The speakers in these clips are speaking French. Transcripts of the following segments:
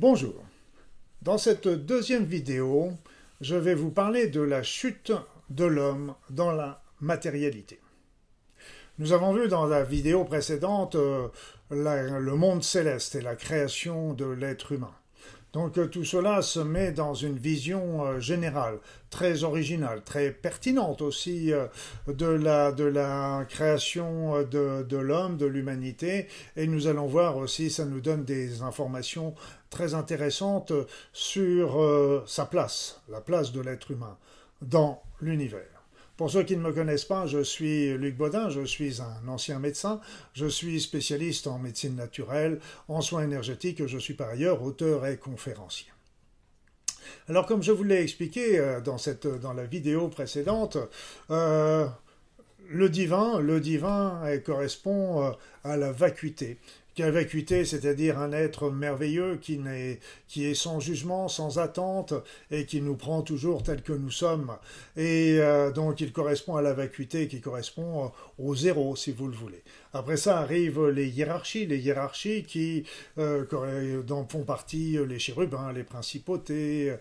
Bonjour. Dans cette deuxième vidéo, je vais vous parler de la chute de l'homme dans la matérialité. Nous avons vu dans la vidéo précédente euh, le monde céleste et la création de l'être humain. Donc euh, tout cela se met dans une vision euh, générale, très originale, très pertinente aussi euh, de, la, création de l'homme, de l'humanité. Et nous allons voir aussi, ça nous donne des informations très intéressantes sur sa place, la place de l'être humain dans l'univers. Pour ceux qui ne me connaissent pas, je suis Luc Baudin, je suis un ancien médecin, je suis spécialiste en médecine naturelle, en soins énergétiques, je suis par ailleurs auteur et conférencier. Alors comme je vous l'ai expliqué euh, dans, cette, dans la vidéo précédente, euh, le divin, le divin correspond euh, à la vacuité vacuité, c'est-à-dire un être merveilleux qui, est, qui est sans jugement, sans attente, et qui nous prend toujours tel que nous sommes. Et euh, donc il correspond à la vacuité qui correspond euh, au zéro, si vous le voulez. Après ça arrivent les hiérarchies, les hiérarchies qui euh, font partie les chérubins, les principautés,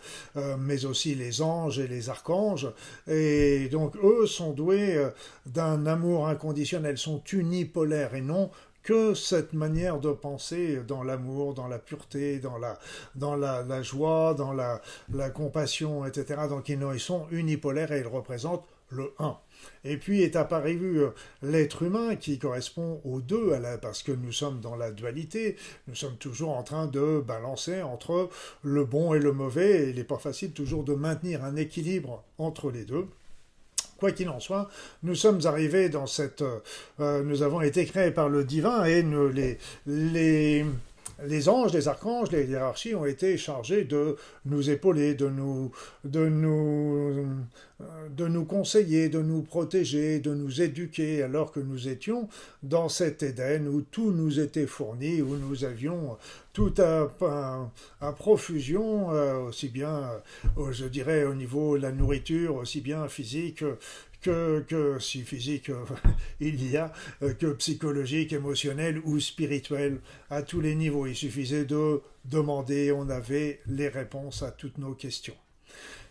mais aussi les anges et les archanges. Et donc eux sont doués d'un amour inconditionnel, sont unipolaires et non que cette manière de penser dans l'amour, dans la pureté, dans la, dans la, joie, dans la, la, compassion, etc. Donc ils sont unipolaires et ils représentent le 1. Et puis est apparu euh, l'être humain qui correspond aux deux, parce que nous sommes dans la dualité, nous sommes toujours en train de balancer entre le bon et le mauvais, il n'est pas facile toujours de maintenir un équilibre entre les deux. Quoi qu'il en soit, nous sommes arrivés dans cette... Euh, nous avons été créés par le divin et nous, les, les, les anges, les archanges, les hiérarchies ont été chargés de nous épauler, de nous, de nous, de nous conseiller, de nous protéger, de nous éduquer, alors que nous étions dans cet Éden où tout nous était fourni, où nous avions tout à, à, profusion, euh, aussi bien, euh, je dirais, au niveau de la nourriture, aussi bien physique que, que si physique euh, il y a, que psychologique, émotionnel ou spirituel, à tous les niveaux. Il suffisait de demander, on avait les réponses à toutes nos questions.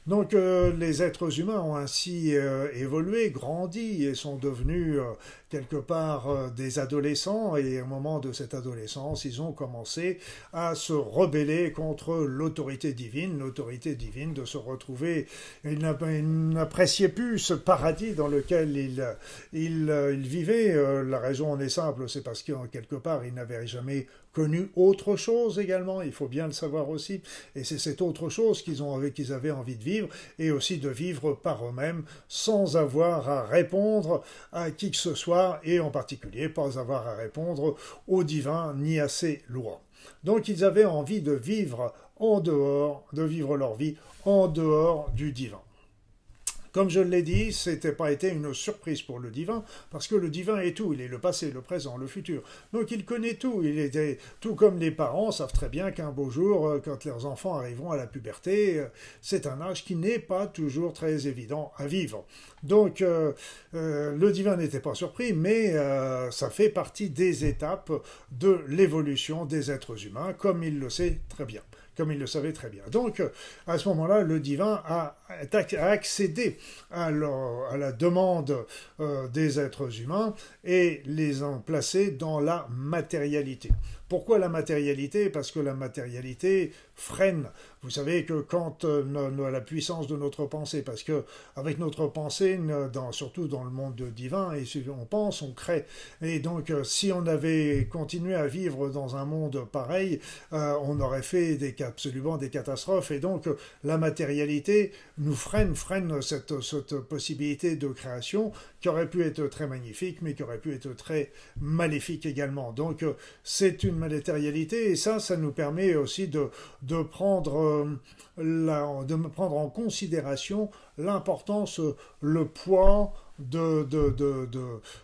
Donc euh, les êtres humains ont ainsi euh, évolué, grandi et sont devenus euh, quelque part des adolescents et au moment de cette adolescence, ils ont commencé à se rebeller contre l'autorité divine, l'autorité divine de se retrouver. Ils n'appréciaient plus ce paradis dans lequel ils, ils vivaient. la raison en est simple, c'est parce que quelque part ils n'avaient jamais connu autre chose également, il faut bien le savoir aussi, et c'est cette autre chose qu'ils ont qu'ils avaient envie de vivre, et aussi de vivre par eux-mêmes, sans avoir à répondre à qui que ce soit, et en particulier pas avoir à répondre au divin ni à ses lois. Donc ils avaient envie de vivre en dehors, de vivre leur vie en dehors du divin. Comme je l'ai dit, ce n'était pas été une surprise pour le divin, parce que le divin est tout, il est le passé, le présent, le futur. Donc il connaît tout, il était tout comme les parents savent très bien qu'un beau jour, euh, quand leurs enfants arriveront à la puberté, euh, c'est un âge qui n'est pas toujours très évident à vivre. Donc euh, le divin n'était pas surpris, mais ça fait partie des étapes de l'évolution des êtres humains, comme il le sait très bien comme il le savait très bien. Donc, à ce moment-là, le divin a, accédé à, la demande euh, des êtres humains et les a placés dans la matérialité. Pourquoi la matérialité? Parce que la matérialité freine. Vous savez que quand euh, la puissance de notre pensée, parce que avec notre pensée, surtout dans le monde divin, et on pense, on crée. Et donc, euh, si on avait continué à vivre dans un monde pareil, euh, on aurait fait des, absolument des catastrophes. Et donc, la matérialité nous freine, freine cette, cette possibilité de création qui aurait pu être très magnifique, mais qui aurait pu être très maléfique également. Donc, c'est une matérialité, et ça, ça nous permet aussi de, de, prendre, euh, la, de prendre en considération l'importance, le poids de, de, de,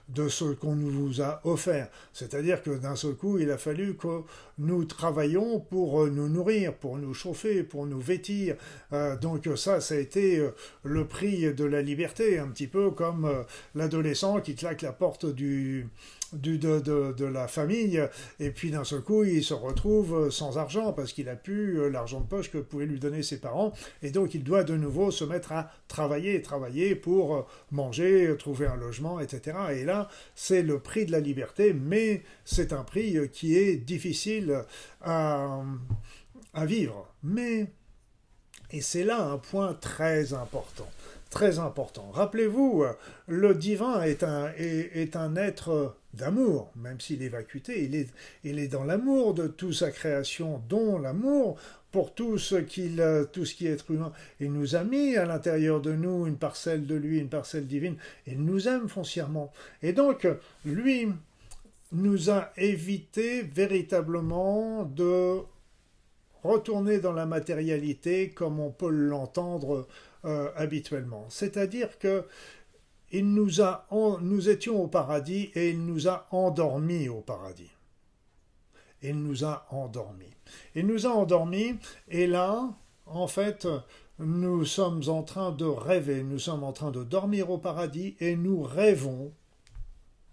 de, ce qu'on nous a offert. C'est-à-dire que d'un seul coup, il a fallu que nous travaillions pour nous nourrir, pour nous chauffer, pour nous vêtir. Euh, donc ça, ça a été euh, le prix de la liberté, un petit peu comme euh, l'adolescent qui claque la porte du, du, de, de, de, la famille, et puis d'un seul coup, il se retrouve sans argent parce qu'il a pu l'argent de poche que pouvaient lui donner ses parents, et donc il doit de nouveau se mettre à travailler, travailler pour manger, trouver un logement, etc. Et là, c'est le prix de la liberté, mais c'est un prix qui est difficile à, à vivre. Mais, et c'est là un point très important très important. Rappelez-vous, le divin est un, est, un être d'amour, même s'il est vacuité, il est, il est dans l'amour de toute sa création, dont l'amour pour tout ce, qu'il, tout ce qui est être humain. Il nous a mis à l'intérieur de nous une parcelle de lui, une parcelle divine. Il nous aime foncièrement. Et donc, lui nous a évité véritablement de retourner dans la matérialité comme on peut l'entendre euh, habituellement. C'est-à-dire que nous étions au paradis et il nous a endormis au paradis. Il nous a endormis. Il nous a endormis et là, en fait, nous sommes en train de rêver, nous sommes en train de dormir au paradis et nous rêvons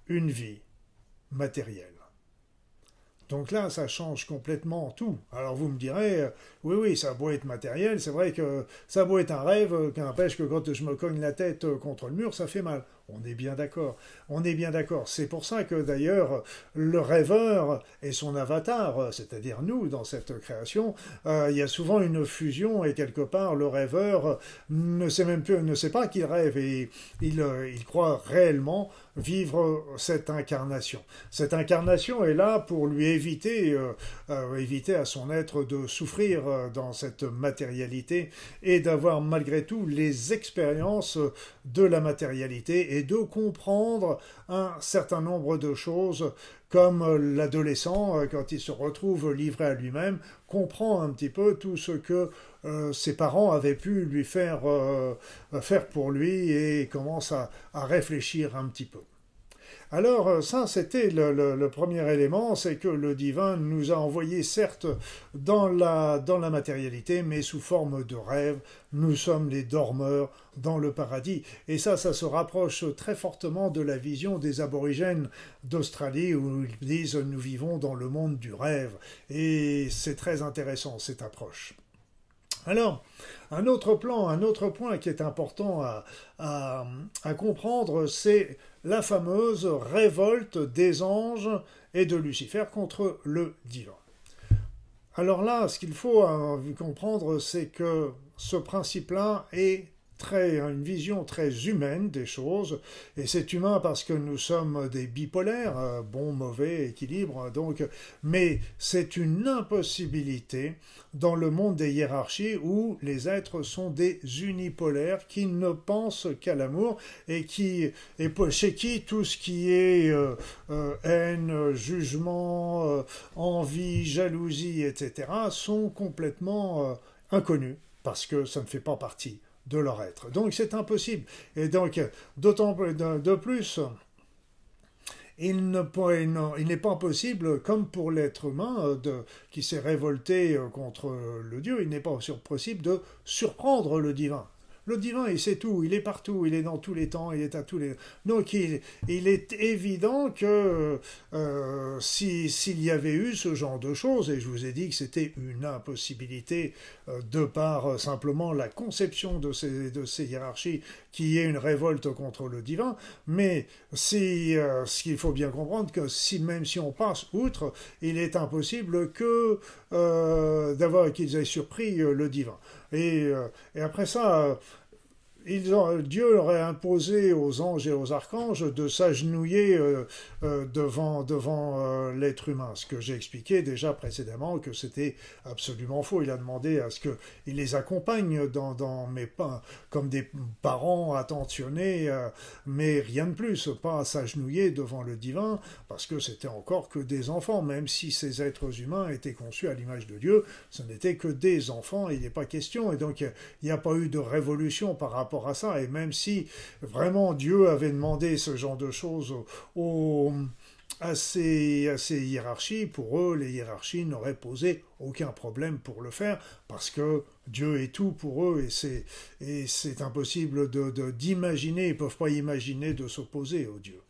une vie matérielle. Donc là, ça change complètement tout. Alors vous me direz, euh, oui, oui, ça a beau être matériel, c'est vrai que ça a beau être un rêve, euh, qu'empêche que quand je me cogne la tête euh, contre le mur, ça fait mal. On est bien d'accord. C'est pour ça que d'ailleurs le rêveur et son avatar, c'est-à-dire nous dans cette création, il y a souvent une fusion et quelque part le rêveur ne sait même plus, ne sait pas qu'il rêve et il, il croit réellement vivre cette incarnation. Cette incarnation est là pour lui éviter, euh, euh, à son être de souffrir euh, dans cette matérialité et d'avoir malgré tout les expériences de la matérialité de comprendre un certain nombre de choses comme l'adolescent, quand il se retrouve livré à lui-même, comprend un petit peu tout ce que ses parents avaient pu lui faire, faire pour lui et commence à réfléchir un petit peu. Alors euh, ça, c'était le, premier élément, c'est que le divin nous a envoyés certes dans la, dans la matérialité, mais sous forme de rêve. Nous sommes les dormeurs dans le paradis. Et ça, ça se rapproche très fortement de la vision des aborigènes d'Australie où ils disent nous vivons dans le monde du rêve. Et c'est très intéressant cette approche. Alors, un autre plan, un autre point qui est important à, à comprendre, c'est la fameuse révolte des anges et de Lucifer contre le divin. Alors là, ce qu'il faut euh, comprendre, c'est que ce principe-là est très, une vision très humaine des choses, et c'est humain parce que nous sommes des bipolaires, euh, bon, mauvais, équilibre, donc, mais c'est une impossibilité dans le monde des hiérarchies où les êtres sont des unipolaires qui ne pensent qu'à l'amour et qui, et chez qui tout ce qui est euh, euh, haine, jugement, envie, jalousie, etc., sont complètement inconnus parce que ça ne fait pas partie de leur être. Donc c'est impossible. Et donc, d'autant de plus, il n'est pas possible, comme pour l'être humain de, qui s'est révolté euh, contre le Dieu, il n'est pas possible de surprendre le divin. Le divin, il sait tout, il est partout, il est dans tous les temps, il est à tous les... Donc il, est évident que euh, s'il y avait eu ce genre de choses, et je vous ai dit que c'était une impossibilité euh, de par euh, simplement la conception de ces, de ces hiérarchies qui est une révolte contre le divin, mais si, ce qu'il faut bien comprendre que si même si on passe outre, il est impossible que d'avoir qu'ils aient surpris le divin. Et après ça, Dieu aurait imposé aux anges et aux archanges de s'agenouiller euh, euh, devant, devant euh, l'être humain. Ce que j'ai expliqué déjà précédemment, que c'était absolument faux. Il a demandé à ce qu'il les accompagne dans, dans mes pas, comme des parents attentionnés, mais rien de plus, pas à s'agenouiller devant le divin, parce que c'était encore que des enfants, même si ces êtres humains étaient conçus à l'image de Dieu, ce n'était que des enfants, il n'est pas question, et donc il n'y a pas eu de révolution par rapport à ça. Et même si vraiment Dieu avait demandé ce genre de choses aux, à ces, hiérarchies, pour eux, les hiérarchies n'auraient posé aucun problème pour le faire, parce que Dieu est tout pour eux, et c'est impossible d'imaginer, de, ils ne peuvent pas imaginer de s'opposer au Dieu.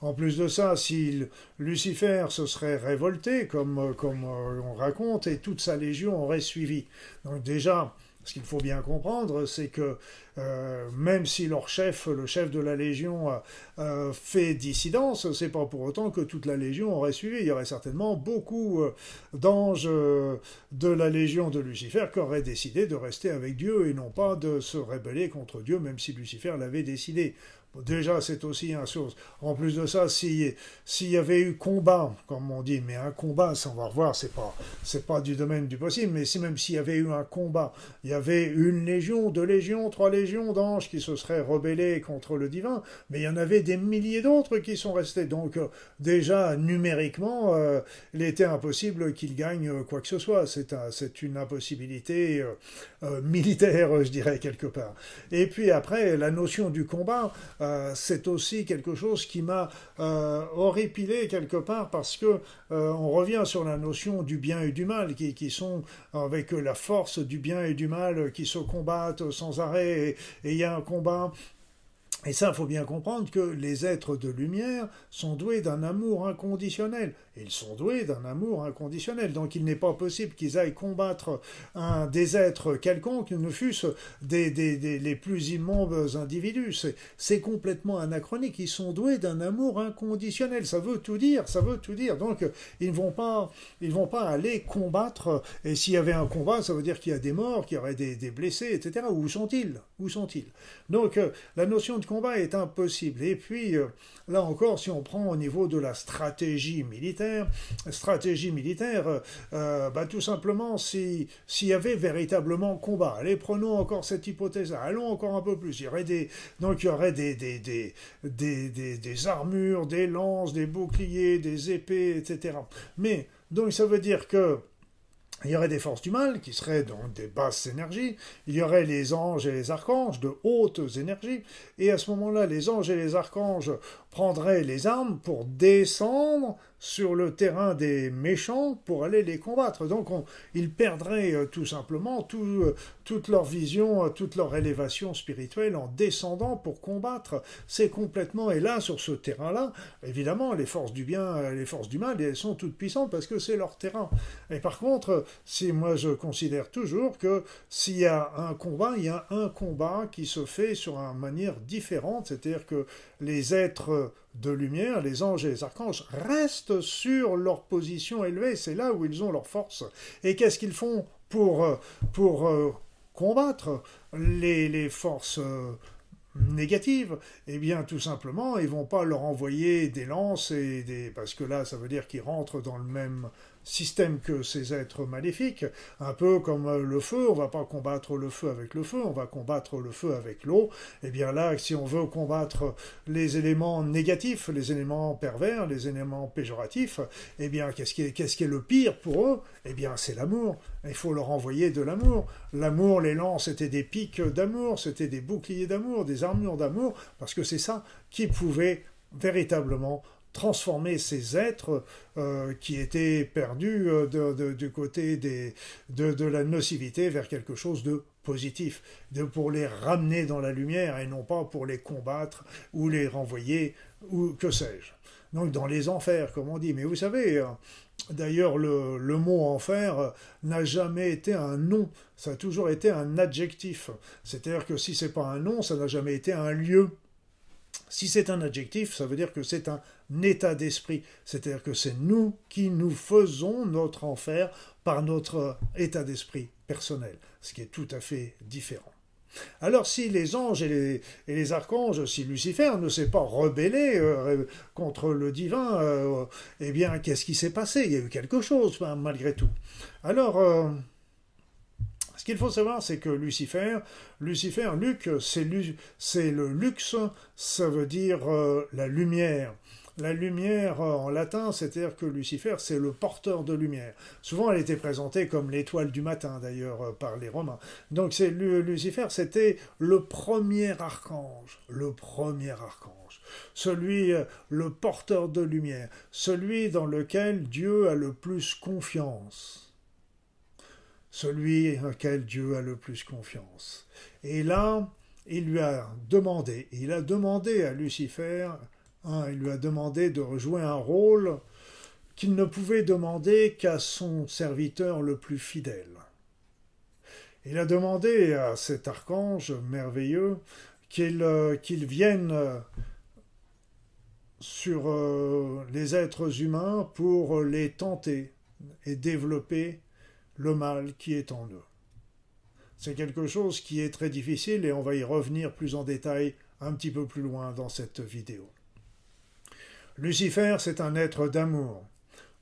En plus de ça, si Lucifer se serait révolté, comme, comme euh, on raconte, et toute sa légion aurait suivi. Donc déjà, ce qu'il faut bien comprendre, c'est que euh, même si leur chef, le chef de la Légion, fait dissidence, c'est pas pour autant que toute la Légion aurait suivi. Il y aurait certainement beaucoup euh, d'anges euh, de la Légion de Lucifer qui auraient décidé de rester avec Dieu et non pas de se rébeller contre Dieu, même si Lucifer l'avait décidé. Déjà, c'est aussi un source. En plus de ça, s'il y avait eu combat, comme on dit, mais un combat, ça on va revoir, c'est pas, pas du domaine du possible, mais si même s'il y avait eu un combat, il y avait une légion, deux légions, trois légions d'anges qui se seraient rebellés contre le divin, mais il y en avait des milliers d'autres qui sont restés. Donc, euh, déjà, numériquement, euh, il était impossible qu'ils gagnent euh, quoi que ce soit. C'est un, une impossibilité militaire, je dirais, quelque part. Et puis après, la notion du combat, euh, c'est aussi quelque chose qui m'a euh, horripilé quelque part parce que euh, on revient sur la notion du bien et du mal qui, qui, sont avec la force du bien et du mal qui se combattent sans arrêt et il y a un combat et ça, il faut bien comprendre que les êtres de lumière sont doués d'un amour inconditionnel. Ils sont doués d'un amour inconditionnel. Donc il n'est pas possible qu'ils aillent combattre un, des êtres quelconques, ne fût-ce des, des, les plus immondes individus. C'est complètement anachronique. Ils sont doués d'un amour inconditionnel. Ça veut tout dire, ça veut tout dire. Donc ils ne vont pas, vont pas aller combattre. Et s'il y avait un combat, ça veut dire qu'il y a des morts, qu'il y aurait des, blessés, etc. Où sont-ils? Où sont-ils? Donc la notion de combat est impossible. Et puis, euh, là encore, si on prend au niveau de la stratégie militaire, stratégie militaire, euh, euh, bah, tout simplement, s'il y avait véritablement combat, allez, prenons encore cette hypothèse allons encore un peu plus, il y aurait des, donc il y aurait des, des, des, des, des armures, des lances, des boucliers, des épées, etc. Mais, donc ça veut dire que il y aurait des forces du mal qui seraient dans des basses énergies, il y aurait les anges et les archanges de hautes énergies, et à ce moment-là, les anges et les archanges prendraient les armes pour descendre sur le terrain des méchants pour aller les combattre. Donc ils perdraient euh, tout simplement euh, toute leur vision, euh, toute leur élévation spirituelle en descendant pour combattre. C'est complètement, et là, sur ce terrain-là, évidemment, les forces du bien, les forces du mal, elles sont toutes puissantes parce que c'est leur terrain. Et par contre, si moi je considère toujours que s'il y a un combat, il y a un combat qui se fait sur une manière différente, c'est-à-dire que les êtres de lumière, les anges et les archanges, restent sur leur position élevée, c'est là où ils ont leur force. Et qu'est-ce qu'ils font pour, euh, pour euh, combattre les, les forces euh, négatives? Eh bien, tout simplement, ils vont pas leur envoyer des lances et des... parce que là, ça veut dire qu'ils rentrent dans le même système que ces êtres maléfiques, un peu comme euh, le feu, on va pas combattre le feu avec le feu, on va combattre le feu avec l'eau, et eh bien là, si on veut combattre les éléments négatifs, les éléments pervers, les éléments péjoratifs, eh bien qu'est-ce qui est, qu'est-ce qui est le pire pour eux? Eh bien c'est l'amour, il faut leur envoyer de l'amour. L'amour, les lances, c'était des pics d'amour, c'était des boucliers d'amour, des armures d'amour, parce que c'est ça qui pouvait véritablement transformer ces êtres euh, qui étaient perdus euh, du côté de, la nocivité vers quelque chose de positif, de, pour les ramener dans la lumière et non pas pour les combattre ou les renvoyer ou que sais-je. Donc dans les enfers, comme on dit. Mais vous savez, euh, d'ailleurs, le, le, mot enfer n'a jamais été un nom, ça a toujours été un adjectif. C'est-à-dire que si c'est pas un nom, ça n'a jamais été un lieu. Si c'est un adjectif, ça veut dire que c'est un état d'esprit, c'est-à-dire que c'est nous qui nous faisons notre enfer par notre état d'esprit personnel, ce qui est tout à fait différent. Alors si les anges et les, archanges, si Lucifer ne s'est pas rebellé euh, contre le divin, euh, eh bien qu'est-ce qui s'est passé? Il y a eu quelque chose hein, malgré tout. Alors euh, qu'il faut savoir, c'est que Lucifer, Lucifer, Luc, c'est le luxe, ça veut dire la lumière. la lumière en latin, c'est-à-dire que Lucifer, c'est le porteur de lumière. Souvent, elle était présentée comme l'étoile du matin, d'ailleurs, par les Romains. Donc, c'est Lucifer, c'était le premier archange, le premier archange, celui, le porteur de lumière, celui dans lequel Dieu a le plus confiance celui auquel Dieu a le plus confiance. Et là, il lui a demandé, il a demandé à Lucifer, hein, il lui a demandé de jouer un rôle qu'il ne pouvait demander qu'à son serviteur le plus fidèle. Il a demandé à cet archange merveilleux qu'il euh, vienne euh, sur euh, les êtres humains pour les tenter et développer le mal qui est en eux. C'est quelque chose qui est très difficile et on va y revenir plus en détail un petit peu plus loin dans cette vidéo. Lucifer, c'est un être d'amour.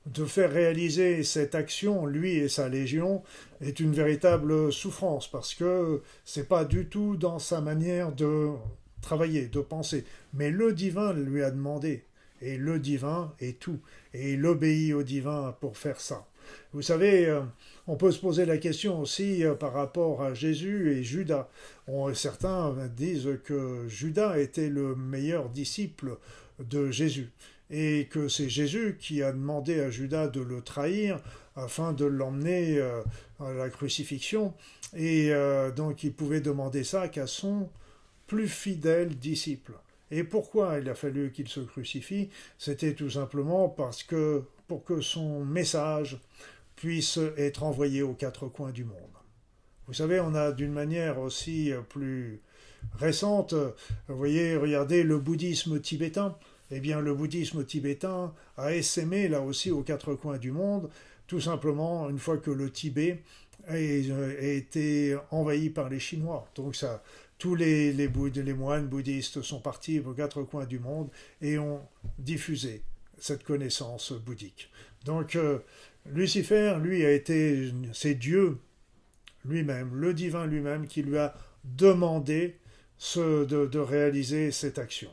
De faire réaliser cette action, lui et sa légion, est une véritable souffrance parce que c'est pas du tout dans sa manière de travailler, de penser. Mais le divin lui a demandé. Et le divin est tout. Et il obéit au divin pour faire ça. Vous savez, euh, on peut se poser la question aussi euh, par rapport à Jésus et Judas. certains disent que Judas était le meilleur disciple de Jésus et que c'est Jésus qui a demandé à Judas de le trahir afin de l'emmener euh, à la crucifixion et donc il pouvait demander ça qu'à son plus fidèle disciple. Et pourquoi il a fallu qu'il se crucifie? C'était tout simplement parce que pour que son message puisse être envoyé aux quatre coins du monde. Vous savez, on a d'une manière aussi plus récente, vous voyez, regardez le bouddhisme tibétain. Eh bien, le bouddhisme tibétain a essaimé là aussi aux quatre coins du monde, tout simplement une fois que le Tibet a, été envahi par les Chinois. Donc ça, tous les moines bouddhistes sont partis aux quatre coins du monde et ont diffusé cette connaissance bouddhique. Donc euh, Lucifer, lui, a été, c'est Dieu lui-même, le divin lui-même, qui lui a demandé ce, de, réaliser cette action.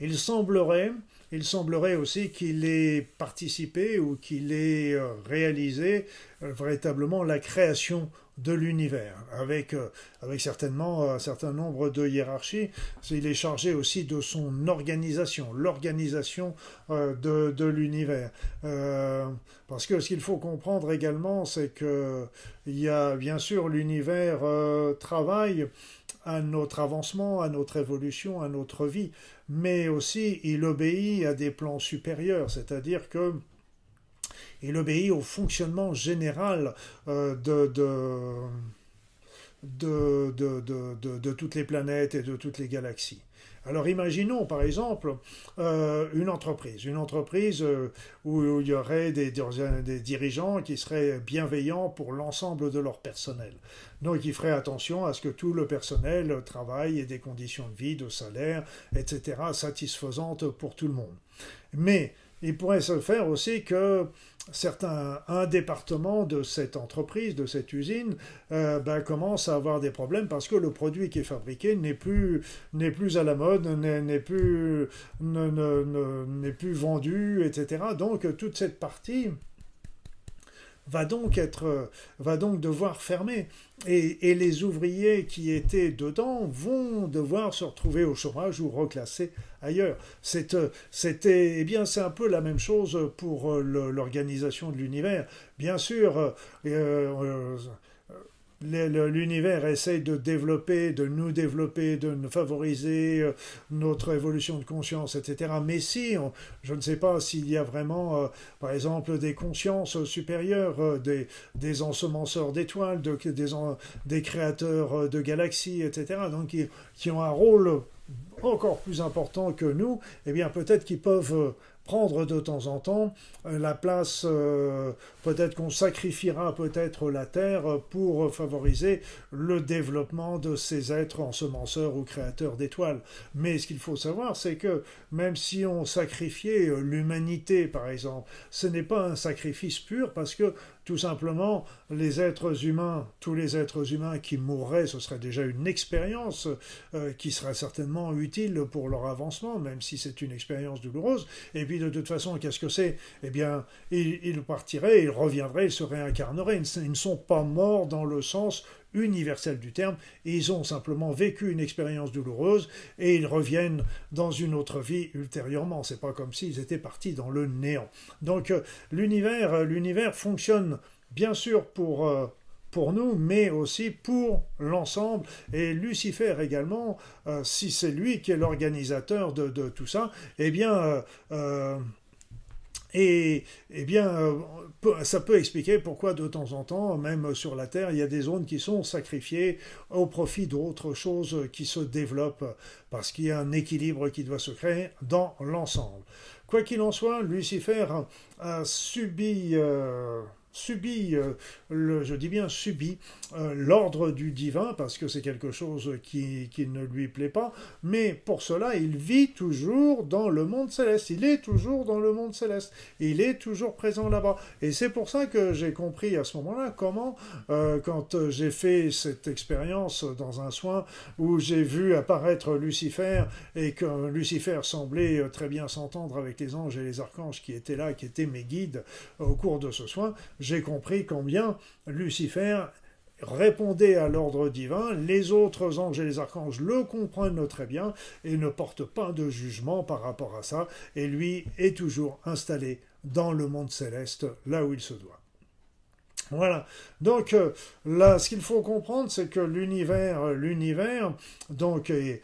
Il semblerait, il semblerait aussi qu'il ait participé ou qu'il ait euh, réalisé euh, véritablement la création de l'univers, avec, euh, avec certainement un certain nombre de hiérarchies. Il est chargé aussi de son organisation, l'organisation de, de l'univers. Parce que ce qu'il faut comprendre également, c'est que il y a bien sûr l'univers travaille à notre avancement, à notre évolution, à notre vie, mais aussi il obéit à des plans supérieurs, c'est-à-dire que il obéit au fonctionnement général euh, de, toutes les planètes et de toutes les galaxies. Alors imaginons par exemple euh, une entreprise, une entreprise euh, où, il y aurait des, des, dirigeants qui seraient bienveillants pour l'ensemble de leur personnel. Donc ils feraient attention à ce que tout le personnel travaille et des conditions de vie, de salaire, etc., satisfaisantes pour tout le monde. Mais il pourrait se faire aussi que certains, un département de cette entreprise, de cette usine, euh, ben, commence à avoir des problèmes parce que le produit qui est fabriqué n'est plus, n'est plus à la mode, n'est plus, n'est plus vendu, etc. Donc toute cette partie va donc être, va donc devoir fermer. Et, les ouvriers qui étaient dedans vont devoir se retrouver au chômage ou reclasser ailleurs. C'était, eh bien, c'est un peu la même chose pour euh, l'organisation de l'univers. Bien sûr, euh, euh, l'univers essaye de développer, de nous développer, de nous favoriser euh, notre évolution de conscience, etc. Mais si, je ne sais pas s'il y a vraiment, euh, par exemple, des consciences supérieures, euh, des, ensemenceurs d'étoiles, de, des, des créateurs de galaxies, etc., donc qui, ont un rôle encore plus important que nous, eh bien peut-être qu'ils peuvent prendre de temps en temps euh, la place, euh, peut-être qu'on sacrifiera peut-être la Terre pour favoriser le développement de ces êtres ensemenceurs ou créateurs d'étoiles. Mais ce qu'il faut savoir, c'est que même si on sacrifiait l'humanité, par exemple, ce n'est pas un sacrifice pur parce que tout simplement, les êtres humains, tous les êtres humains qui mourraient, ce serait déjà une expérience euh, qui serait certainement utile pour leur avancement, même si c'est une expérience douloureuse. Et puis de toute façon, qu'est-ce que c'est? Eh bien, ils, partiraient, ils reviendraient, ils se réincarneraient. ils ne sont pas morts dans le sens universel du terme, ils ont simplement vécu une expérience douloureuse et ils reviennent dans une autre vie ultérieurement. C'est pas comme s'ils étaient partis dans le néant. Donc euh, l'univers, euh, l'univers fonctionne bien sûr pour euh, pour nous, mais aussi pour l'ensemble. Et Lucifer également, si c'est lui qui est l'organisateur de, tout ça, eh bien, et eh bien, euh, ça peut expliquer pourquoi de temps en temps, même sur la Terre, il y a des zones qui sont sacrifiées au profit d'autres choses qui se développent, parce qu'il y a un équilibre qui doit se créer dans l'ensemble. Quoi qu'il en soit, Lucifer a subi... Euh, subit, euh, je dis bien subit, euh, l'ordre du divin, parce que c'est quelque chose qui, qui, ne lui plaît pas, mais pour cela, il vit toujours dans le monde céleste, il est toujours dans le monde céleste, il est toujours présent là-bas. Et c'est pour ça que j'ai compris à ce moment-là comment, euh, quand j'ai fait cette expérience dans un soin où j'ai vu apparaître Lucifer, et que Lucifer semblait très bien s'entendre avec les anges et les archanges qui étaient là, qui étaient mes guides au cours de ce soin, j'ai compris combien Lucifer répondait à l'ordre divin, les autres anges et les archanges le comprennent très bien et ne portent pas de jugement par rapport à ça, et lui est toujours installé dans le monde céleste, là où il se doit. Voilà. Donc euh, là, ce qu'il faut comprendre, c'est que l'univers, euh, l'univers, donc est,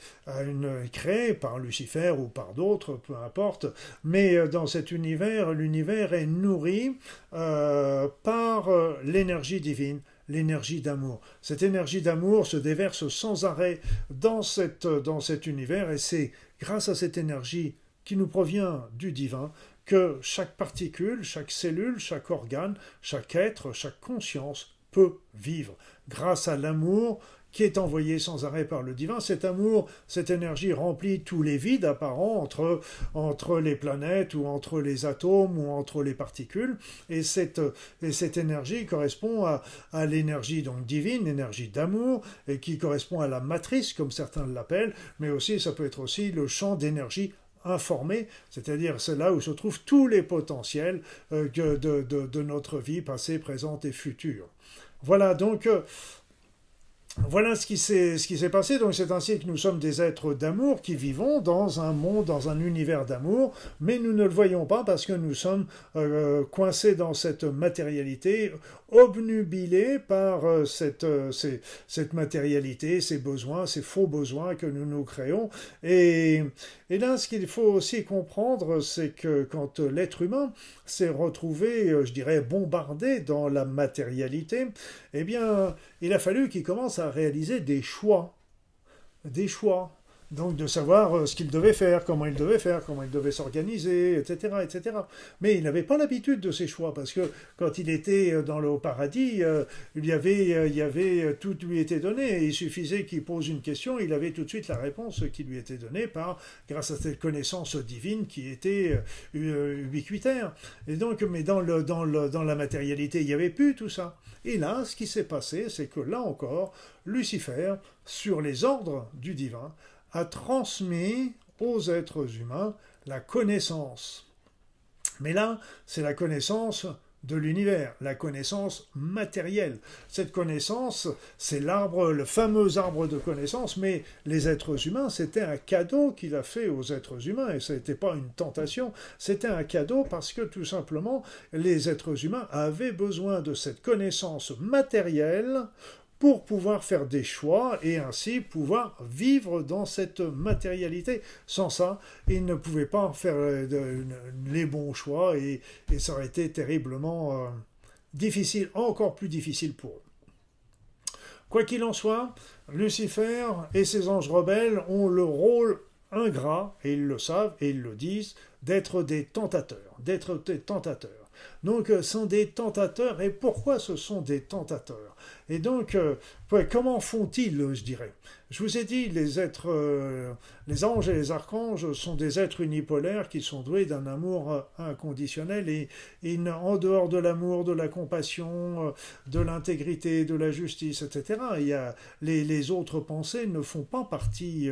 créé par Lucifer ou par d'autres, peu importe. Mais euh, dans cet univers, l'univers est nourri par l'énergie divine l'énergie d'amour. Cette énergie d'amour se déverse sans arrêt dans cet univers et c'est grâce à cette énergie qui nous provient du divin que chaque particule, chaque cellule, chaque organe, chaque être, chaque conscience peut vivre grâce à l'amour qui est envoyé sans arrêt par le divin. Cet amour, cette énergie remplit tous les vides apparents entre, entre les planètes ou entre les atomes ou entre les particules. Et cette, et cette énergie correspond à, à l'énergie donc divine, l'énergie d'amour, et qui correspond à la matrice, comme certains l'appellent, mais aussi ça peut être aussi le champ d'énergie informé, c'est-à-dire c'est là où se trouvent tous les potentiels euh, de, notre vie passée, présente et future. Voilà, donc euh, voilà ce qui s'est passé. Donc c'est ainsi que nous sommes des êtres d'amour qui vivons dans un monde, dans un univers d'amour, mais nous ne le voyons pas parce que nous sommes euh, coincés dans cette matérialité, obnubilés par euh, cette, euh, cette matérialité, ces besoins, ces faux besoins que nous nous créons. Et, et là, ce qu'il faut aussi comprendre, c'est que quand l'être humain s'est retrouvé, je dirais, bombardé dans la matérialité, eh bien, il a fallu qu'il commence à réaliser des choix. Des choix donc de savoir euh, ce qu'il devait faire, comment il devait faire, comment il devait s'organiser, etc., etc. Mais il n'avait pas l'habitude de ces choix, parce que quand il était euh, dans le paradis, euh, il y avait, il y avait tout lui était donné, il suffisait qu'il pose une question, il avait tout de suite la réponse qui lui était donnée par, grâce à cette connaissance divine qui était ubiquitaire. Et donc, mais dans, le, dans, le, dans la matérialité, il n'y avait plus tout ça. Et là, ce qui s'est passé, c'est que là encore, Lucifer, sur les ordres du divin, a transmis aux êtres humains la connaissance. Mais là, c'est la connaissance de l'univers, la connaissance matérielle. Cette connaissance, c'est l'arbre, le fameux arbre de connaissance, mais les êtres humains, c'était un cadeau qu'il a fait aux êtres humains, et ce n'était pas une tentation, c'était un cadeau parce que tout simplement, les êtres humains avaient besoin de cette connaissance matérielle pour pouvoir faire des choix et ainsi pouvoir vivre dans cette matérialité. Sans ça, ils ne pouvaient pas faire euh, les bons choix et, ça aurait été terriblement euh, difficile, encore plus difficile pour eux. Quoi qu'il en soit, Lucifer et ses anges rebelles ont le rôle ingrats, et ils le savent, et ils le disent, d'être des tentateurs, d'être des tentateurs. Donc, ce sont des tentateurs. Et pourquoi ce sont des tentateurs? Et donc, comment font-ils, je dirais? Je vous ai dit, les êtres, les anges et les archanges sont des êtres unipolaires qui sont doués d'un amour inconditionnel et, en dehors de l'amour, de la compassion, de l'intégrité, de la justice, etc. Il y a, les, autres pensées ne font pas partie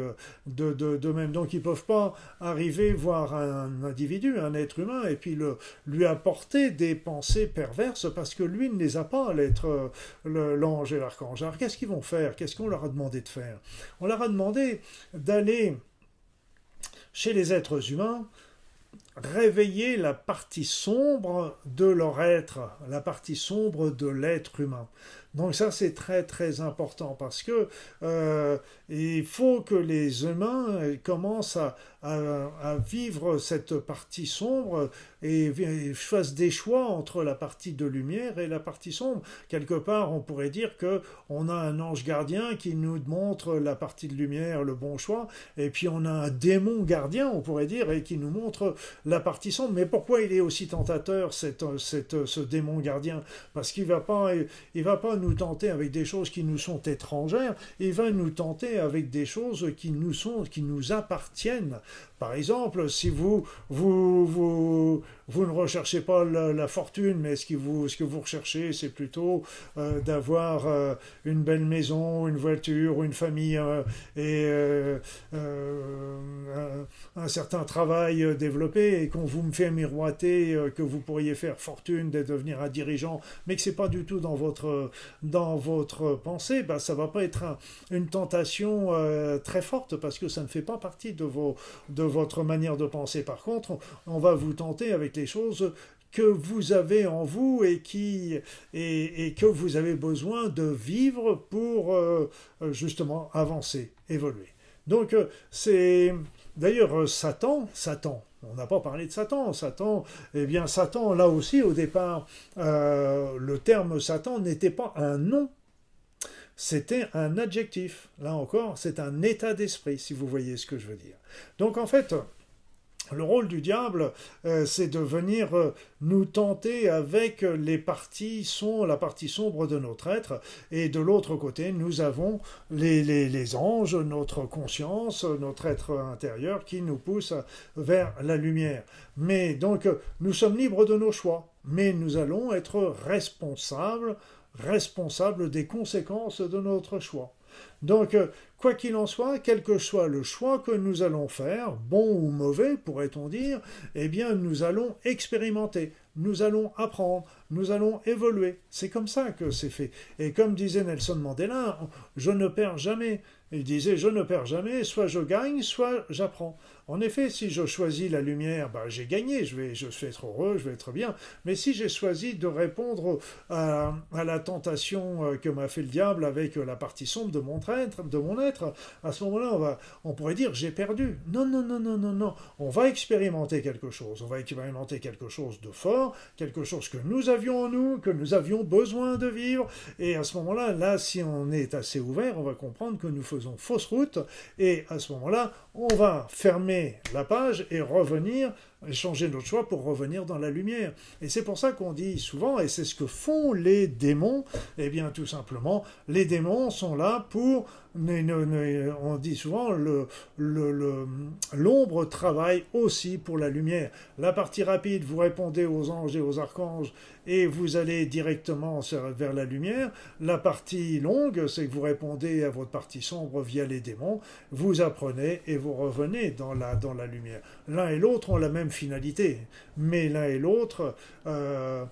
de, de, même. Donc, ils ne peuvent pas arriver voir un individu, un être humain, et puis lui apporter des pensées perverses parce que lui ne les a pas, l'être, l'ange et l'archange. Alors, qu'est-ce qu'ils vont faire? Qu'est-ce qu'on leur a demandé de faire? On leur a demandé d'aller chez les êtres humains, réveiller la partie sombre de leur être, la partie sombre de l'être humain. Donc ça c'est très très important parce que euh, il faut que les humains commencent à, à, vivre cette partie sombre et, fassent des choix entre la partie de lumière et la partie sombre. Quelque part, on pourrait dire que on a un ange gardien qui nous montre la partie de lumière, le bon choix, et puis on a un démon gardien, on pourrait dire, et qui nous montre la partie sombre. Mais pourquoi il est aussi tentateur, cette, ce démon gardien? Parce qu'il va pas, il va pas nous tenter avec des choses qui nous sont étrangères, il va nous tenter avec des choses qui nous sont, qui nous appartiennent. Par exemple, si vous, vous, vous, vous ne recherchez pas la, fortune, mais ce que vous, ce que vous recherchez, c'est plutôt euh, d'avoir euh, une belle maison, une voiture, une famille euh, et un, certain travail développé, et qu'on vous me fait miroiter que vous pourriez faire fortune de devenir un dirigeant, mais que c'est pas du tout dans votre, dans votre pensée, ben, ça va pas être une tentation très forte parce que ça ne fait pas partie de vos de votre manière de penser. Par contre, on, va vous tenter avec les choses que vous avez en vous et, qui, et, que vous avez besoin de vivre pour euh, justement avancer, évoluer. Donc c'est d'ailleurs Satan, Satan, on n'a pas parlé de Satan. Satan, eh bien Satan, là aussi au départ, euh, le terme Satan n'était pas un nom c'était un adjectif. Là encore, c'est un état d'esprit, si vous voyez ce que je veux dire. Donc en fait, le rôle du diable, euh, c'est de venir euh, nous tenter avec les parties sont la partie sombre de notre être, et de l'autre côté, nous avons les, les, anges, notre conscience, notre être intérieur qui nous pousse vers la lumière. Mais donc, nous sommes libres de nos choix, mais nous allons être responsables responsable des conséquences de notre choix. Donc, euh, quoi qu'il en soit, quel que soit le choix que nous allons faire, bon ou mauvais, pourrait-on dire, eh bien, nous allons expérimenter, nous allons apprendre, nous allons évoluer. C'est comme ça que c'est fait. Et comme disait Nelson Mandela, je ne perds jamais. Il disait, je ne perds jamais, soit je gagne, soit j'apprends. En effet, si je choisis la lumière, ben, j'ai gagné, je vais, je vais être heureux, je vais être bien. Mais si j'ai choisi de répondre à, la tentation euh, que m'a fait le diable avec la partie sombre de mon être, de mon être à ce moment-là, on, on pourrait dire j'ai perdu. Non, non, non, non, non, non. On va expérimenter quelque chose. On va expérimenter quelque chose de fort, quelque chose que nous avions en nous, que nous avions besoin de vivre. Et à ce moment-là, là, si on est assez ouvert, on va comprendre que nous faisons fausse route. Et à ce moment-là, on va fermer la page et revenir, changer notre choix pour revenir dans la lumière. Et c'est pour ça qu'on dit souvent, et c'est ce que font les démons, eh bien tout simplement, les démons sont là pour on dit souvent l'ombre le, le, travaille aussi pour la lumière. La partie rapide, vous répondez aux anges et aux archanges et vous allez directement vers la lumière. La partie longue, c'est que vous répondez à votre partie sombre via les démons. Vous apprenez et vous revenez dans la, dans la lumière. L'un et l'autre ont la même finalité, mais l'un et l'autre euh,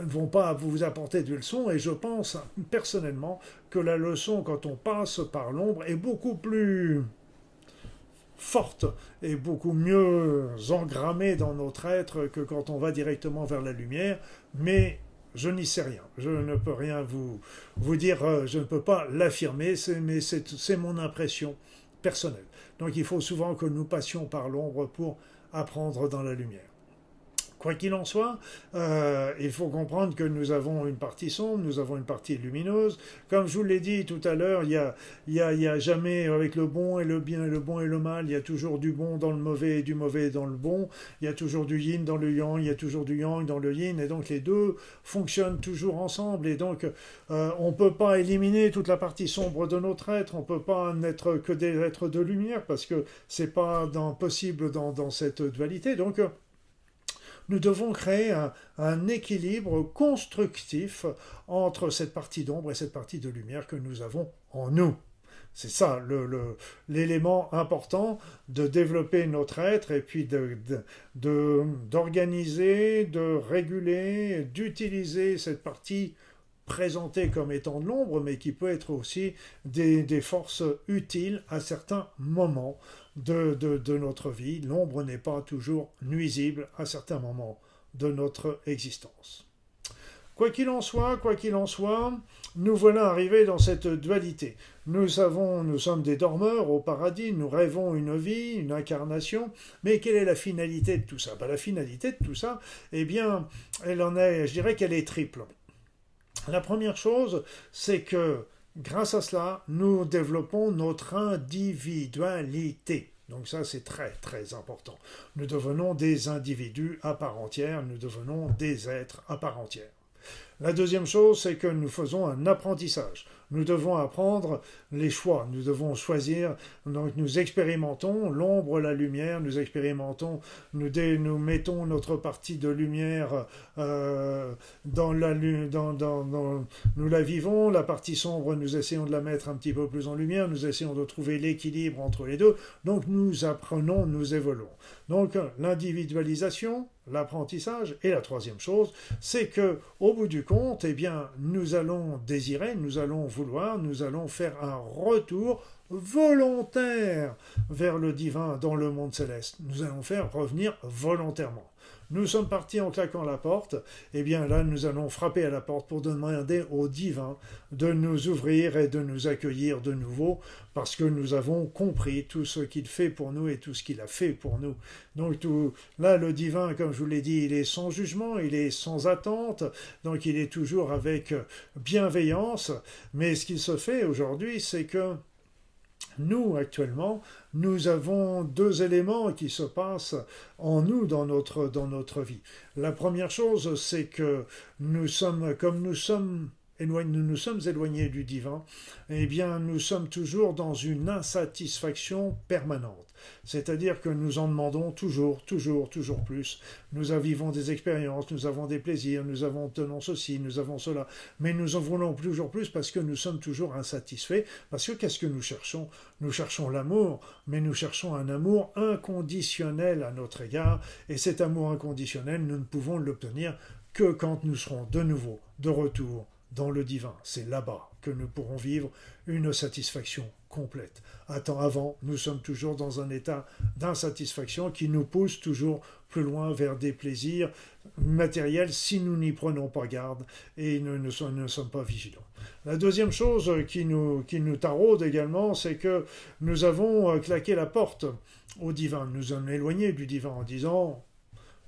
ne vont pas vous apporter de leçons et je pense personnellement que la leçon quand on passe par l'ombre est beaucoup plus forte et beaucoup mieux engrammée dans notre être que quand on va directement vers la lumière, mais je n'y sais rien. Je ne peux rien vous, vous dire, euh, je ne peux pas l'affirmer, mais c'est mon impression personnelle. Donc il faut souvent que nous passions par l'ombre pour apprendre dans la lumière. Quoi qu'il en soit, euh, il faut comprendre que nous avons une partie sombre, nous avons une partie lumineuse. Comme je vous l'ai dit tout à l'heure, il n'y a, y a, jamais, avec le bon et le bien, le bon et le mal, il y a toujours du bon dans le mauvais et du mauvais dans le bon. Il y a toujours du yin dans le yang, il y a toujours du yang dans le yin. Et donc les deux fonctionnent toujours ensemble. Et donc euh, on ne peut pas éliminer toute la partie sombre de notre être. On ne peut pas n'être que des êtres de lumière parce que c'est pas possible dans, dans cette dualité. Donc nous devons créer un, équilibre constructif entre cette partie d'ombre et cette partie de lumière que nous avons en nous. C'est ça l'élément important de développer notre être et puis d'organiser, de, de, réguler, d'utiliser cette partie présentée comme étant de l'ombre, mais qui peut être aussi des, forces utiles à certains moments de, notre vie. L'ombre n'est pas toujours nuisible à certains moments de notre existence. Quoi qu'il en soit, quoi qu'il en soit, nous voilà arrivés dans cette dualité. Nous savons, nous sommes des dormeurs au paradis, nous rêvons une vie, une incarnation, mais quelle est la finalité de tout ça? Ben, La finalité de tout ça, eh bien, elle en est, je dirais qu'elle est triple. La première chose, c'est que Grâce à cela, nous développons notre individualité. Donc ça, c'est très très important. Nous devenons des individus à part entière, nous devenons des êtres à part entière. La deuxième chose, c'est que nous faisons un apprentissage. Nous devons apprendre les choix. Nous devons choisir. Donc nous expérimentons l'ombre, la lumière. Nous expérimentons. Nous, mettons notre partie de lumière euh, dans la dans, dans, nous la vivons. La partie sombre, nous essayons de la mettre un petit peu plus en lumière. Nous essayons de trouver l'équilibre entre les deux. Donc nous apprenons, nous évoluons. Donc l'individualisation, l'apprentissage et la troisième chose, c'est que au bout du compte, eh bien, nous allons désirer, nous allons vouloir, nous allons faire un retour volontaire vers le divin dans le monde céleste. Nous allons faire revenir volontairement. Nous sommes partis en claquant la porte, eh bien là nous allons frapper à la porte pour demander au divin de nous ouvrir et de nous accueillir de nouveau, parce que nous avons compris tout ce qu'il fait pour nous et tout ce qu'il a fait pour nous. Donc là le divin, comme je vous l'ai dit, il est sans jugement, il est sans attente, donc il est toujours avec bienveillance, mais ce qu'il se fait aujourd'hui, c'est que nous, actuellement, nous avons deux éléments qui se passent en nous dans notre, dans notre vie. La première chose, c'est que nous sommes, comme nous sommes nous nous sommes éloignés du divin, eh bien nous sommes toujours dans une insatisfaction permanente. C'est-à-dire que nous en demandons toujours, toujours, toujours plus. Nous vivons des expériences, nous avons des plaisirs, nous avons tenons ceci, nous avons cela, mais nous en voulons toujours plus parce que nous sommes toujours insatisfaits. Parce que qu'est-ce que nous cherchons? Nous cherchons l'amour, mais nous cherchons un amour inconditionnel à notre égard, et cet amour inconditionnel, nous ne pouvons l'obtenir que quand nous serons de nouveau de retour dans le divin. C'est là-bas que nous pourrons vivre une satisfaction complète. Attends, avant, nous sommes toujours dans un état d'insatisfaction qui nous pousse toujours plus loin vers des plaisirs matériels si nous n'y prenons pas garde et ne sommes, pas vigilants. La deuxième chose qui nous, taraude également, c'est que nous avons euh, claqué la porte au divin. Nous sommes éloignés du divin en disant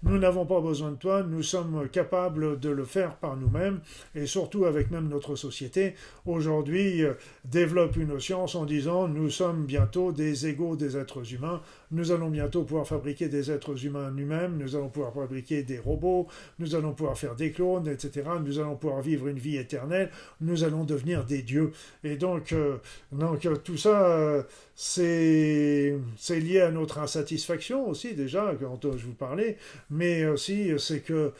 nous n'avons pas besoin de toi, nous sommes capables de le faire par nous-mêmes, et surtout avec même notre société, aujourd'hui, euh, développe une science en disant nous sommes bientôt des égaux des êtres humains, nous allons bientôt pouvoir fabriquer des êtres humains nous-mêmes, nous allons pouvoir fabriquer des robots, nous allons pouvoir faire des clones, etc., nous allons pouvoir vivre une vie éternelle, nous allons devenir des dieux. Et donc, euh, donc euh, tout ça, c'est lié à notre insatisfaction aussi, déjà, quand je vous parlais, mais aussi c'est que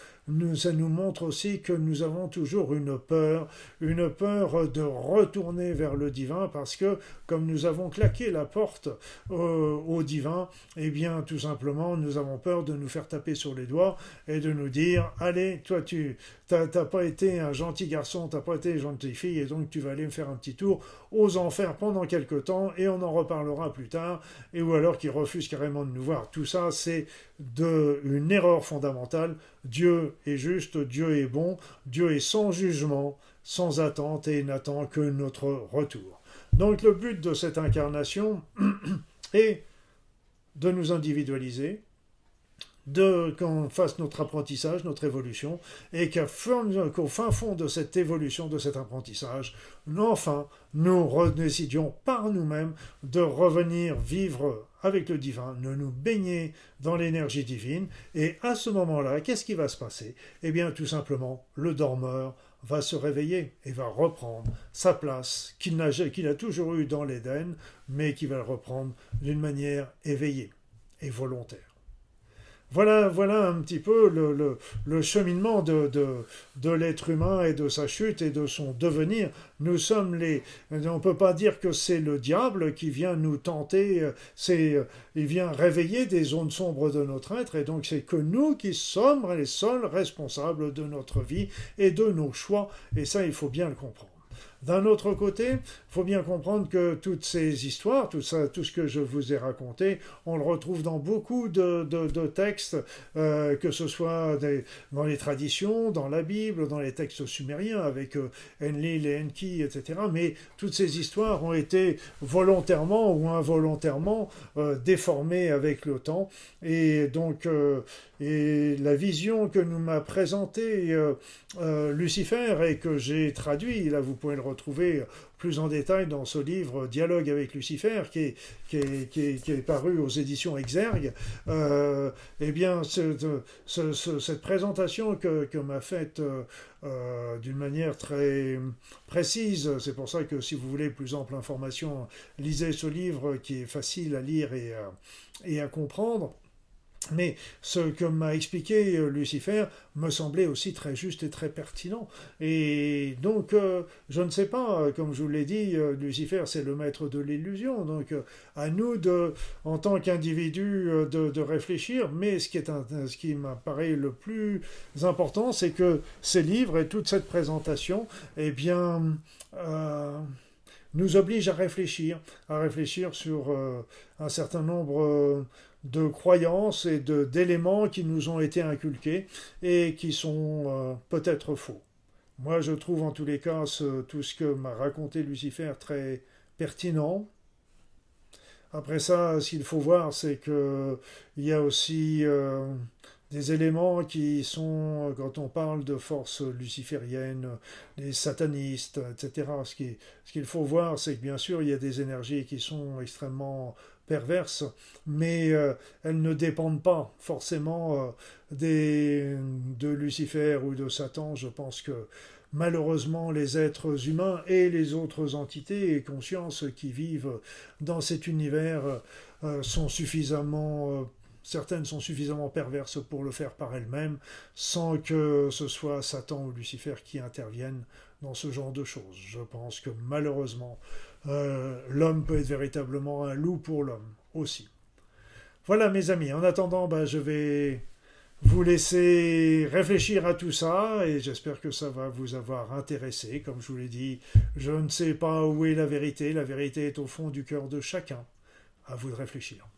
ça nous montre aussi que nous avons toujours une peur, une peur de retourner vers le divin, parce que comme nous avons claqué la porte au divin, eh bien tout simplement nous avons peur de nous faire taper sur les doigts et de nous dire allez, toi tu t'as pas été un gentil garçon, t'as pas été une gentille fille, et donc tu vas aller me faire un petit tour aux enfers pendant quelque temps, et on en reparlera plus tard, et ou alors qu'ils refusent carrément de nous voir. Tout ça, c'est de une erreur fondamentale. Dieu est juste, Dieu est bon, Dieu est sans jugement, sans attente et n'attend que notre retour. Donc le but de cette incarnation est de nous individualiser, qu'on fasse notre apprentissage, notre évolution, et qu'au fin fond de cette évolution, de cet apprentissage, enfin, nous décidions par nous-mêmes de revenir vivre avec le divin, de nous baigner dans l'énergie divine, et à ce moment-là, qu'est-ce qui va se passer? Eh bien, tout simplement, le dormeur va se réveiller et va reprendre sa place qu'il a, toujours eue dans l'Éden, mais qui va le reprendre d'une manière éveillée et volontaire. Voilà, voilà un petit peu le, cheminement de, de, l'être humain et de sa chute et de son devenir. Nous sommes les. On ne peut pas dire que c'est le diable qui vient nous tenter, c'est, il vient réveiller des zones sombres de notre être, et donc c'est que nous qui sommes les seuls responsables de notre vie et de nos choix, et ça, il faut bien le comprendre. D'un autre côté, il faut bien comprendre que toutes ces histoires, tout, ça, tout ce que je vous ai raconté, on le retrouve dans beaucoup de, textes, euh, que ce soit dans les traditions, dans la Bible, dans les textes sumériens, avec euh, Enlil et Enki, etc. Mais toutes ces histoires ont été volontairement ou involontairement euh, déformées avec le temps. Et donc, et la vision que nous m'a présentée Lucifer et que j'ai traduit, là vous pouvez le retrouver plus en détail dans ce livre Dialogue avec Lucifer, qui est, qui est, qui est, paru aux éditions Exergue, euh, eh bien, cette présentation que, que m'a faite euh, euh, d'une manière très précise, c'est pour ça que si vous voulez plus ample information, lisez ce livre qui est facile à lire et, et à comprendre. Mais ce que m'a expliqué euh, Lucifer me semblait aussi très juste et très pertinent. Et donc, euh, je ne sais pas, euh, comme je vous l'ai dit, Lucifer, c'est le maître de l'illusion. Donc, à nous, de, en tant qu'individus, de, réfléchir. Mais ce qui, est ce qui m'apparaît le plus important, c'est que ces livres et toute cette présentation, eh bien, nous obligent à réfléchir, à réfléchir sur un certain nombre de croyances et d'éléments qui nous ont été inculqués et qui sont euh, peut-être faux. Moi, je trouve en tous les cas tout ce que m'a raconté Lucifer très pertinent. Après ça, ce qu'il faut voir, c'est qu'il y a aussi euh, des éléments qui sont, quand on parle de forces lucifériennes, des satanistes, etc. Ce qu'il faut voir, c'est que bien sûr, il y a des énergies qui sont extrêmement perverses, mais euh, elles ne dépendent pas forcément euh, des, de Lucifer ou de Satan. Je pense que malheureusement les êtres humains et les autres entités et consciences qui vivent dans cet univers euh, sont suffisamment Certaines sont suffisamment perverses pour le faire par elles-mêmes, sans que ce soit Satan ou Lucifer qui interviennent dans ce genre de choses. Je pense que malheureusement, euh, l'homme peut être véritablement un loup pour l'homme aussi. Voilà mes amis, en attendant, ben, je vais vous laisser réfléchir à tout ça et j'espère que ça va vous avoir intéressé. Comme je vous l'ai dit, je ne sais pas où est la vérité, la vérité est au fond du cœur de chacun. À vous de réfléchir.